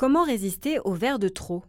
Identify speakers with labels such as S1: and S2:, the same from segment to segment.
S1: Comment résister au verre de trop?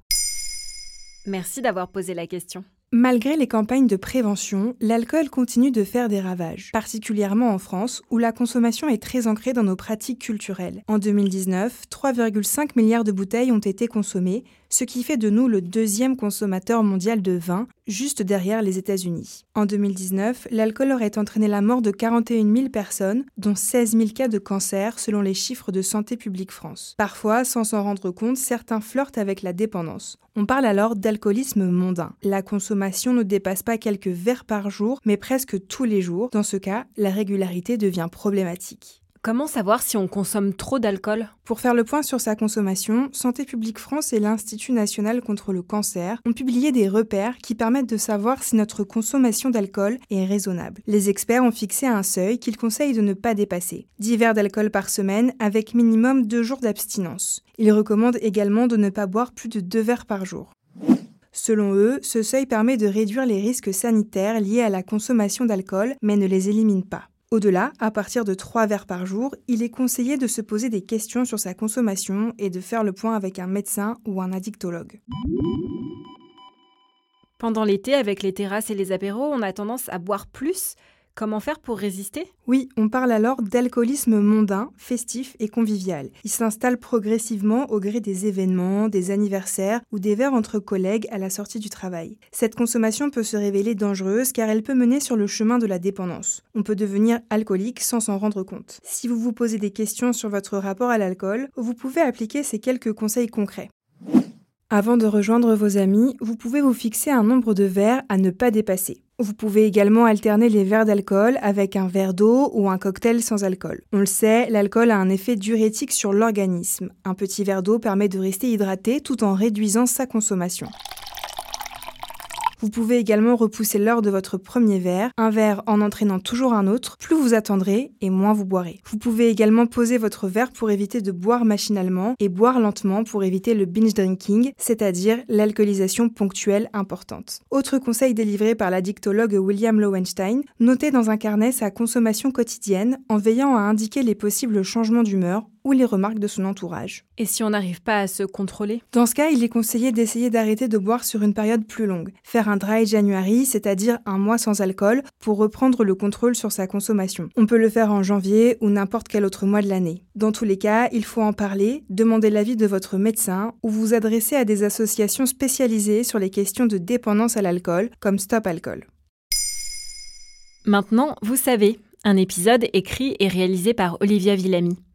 S1: Merci d'avoir posé la question.
S2: Malgré les campagnes de prévention, l'alcool continue de faire des ravages, particulièrement en France, où la consommation est très ancrée dans nos pratiques culturelles. En 2019, 3,5 milliards de bouteilles ont été consommées, ce qui fait de nous le deuxième consommateur mondial de vin, juste derrière les États-Unis. En 2019, l'alcool aurait entraîné la mort de 41 000 personnes, dont 16 000 cas de cancer selon les chiffres de Santé publique France. Parfois, sans s'en rendre compte, certains flirtent avec la dépendance. On parle alors d'alcoolisme mondain. La consommation ne dépasse pas quelques verres par jour, mais presque tous les jours. Dans ce cas, la régularité devient problématique.
S1: Comment savoir si on consomme trop d'alcool?
S2: Pour faire le point sur sa consommation, Santé publique France et l'Institut national contre le cancer ont publié des repères qui permettent de savoir si notre consommation d'alcool est raisonnable. Les experts ont fixé un seuil qu'ils conseillent de ne pas dépasser. 10 verres d'alcool par semaine avec minimum 2 jours d'abstinence. Ils recommandent également de ne pas boire plus de 2 verres par jour. Selon eux, ce seuil permet de réduire les risques sanitaires liés à la consommation d'alcool, mais ne les élimine pas. Au-delà, à partir de 3 verres par jour, il est conseillé de se poser des questions sur sa consommation et de faire le point avec un médecin ou un addictologue.
S1: Pendant l'été, avec les terrasses et les apéros, on a tendance à boire plus Comment faire pour résister?
S2: Oui, on parle alors d'alcoolisme mondain, festif et convivial. Il s'installe progressivement au gré des événements, des anniversaires ou des verres entre collègues à la sortie du travail. Cette consommation peut se révéler dangereuse car elle peut mener sur le chemin de la dépendance. On peut devenir alcoolique sans s'en rendre compte. Si vous vous posez des questions sur votre rapport à l'alcool, vous pouvez appliquer ces quelques conseils concrets. Avant de rejoindre vos amis, vous pouvez vous fixer un nombre de verres à ne pas dépasser. Vous pouvez également alterner les verres d'alcool avec un verre d'eau ou un cocktail sans alcool. On le sait, l'alcool a un effet diurétique sur l'organisme. Un petit verre d'eau permet de rester hydraté tout en réduisant sa consommation. Vous pouvez également repousser l'heure de votre premier verre, un verre en entraînant toujours un autre. Plus vous attendrez et moins vous boirez. Vous pouvez également poser votre verre pour éviter de boire machinalement et boire lentement pour éviter le binge drinking, c'est-à-dire l'alcoolisation ponctuelle importante. Autre conseil délivré par l'addictologue William Lowenstein, notez dans un carnet sa consommation quotidienne en veillant à indiquer les possibles changements d'humeur ou les remarques de son entourage.
S1: Et si on n'arrive pas à se contrôler?
S2: Dans ce cas, il est conseillé d'essayer d'arrêter de boire sur une période plus longue. Faire un dry January, c'est-à-dire un mois sans alcool, pour reprendre le contrôle sur sa consommation. On peut le faire en janvier ou n'importe quel autre mois de l'année. Dans tous les cas, il faut en parler, demander l'avis de votre médecin ou vous adresser à des associations spécialisées sur les questions de dépendance à l'alcool, comme Stop Alcool.
S1: Maintenant, vous savez, un épisode écrit et réalisé par Olivia Villamy.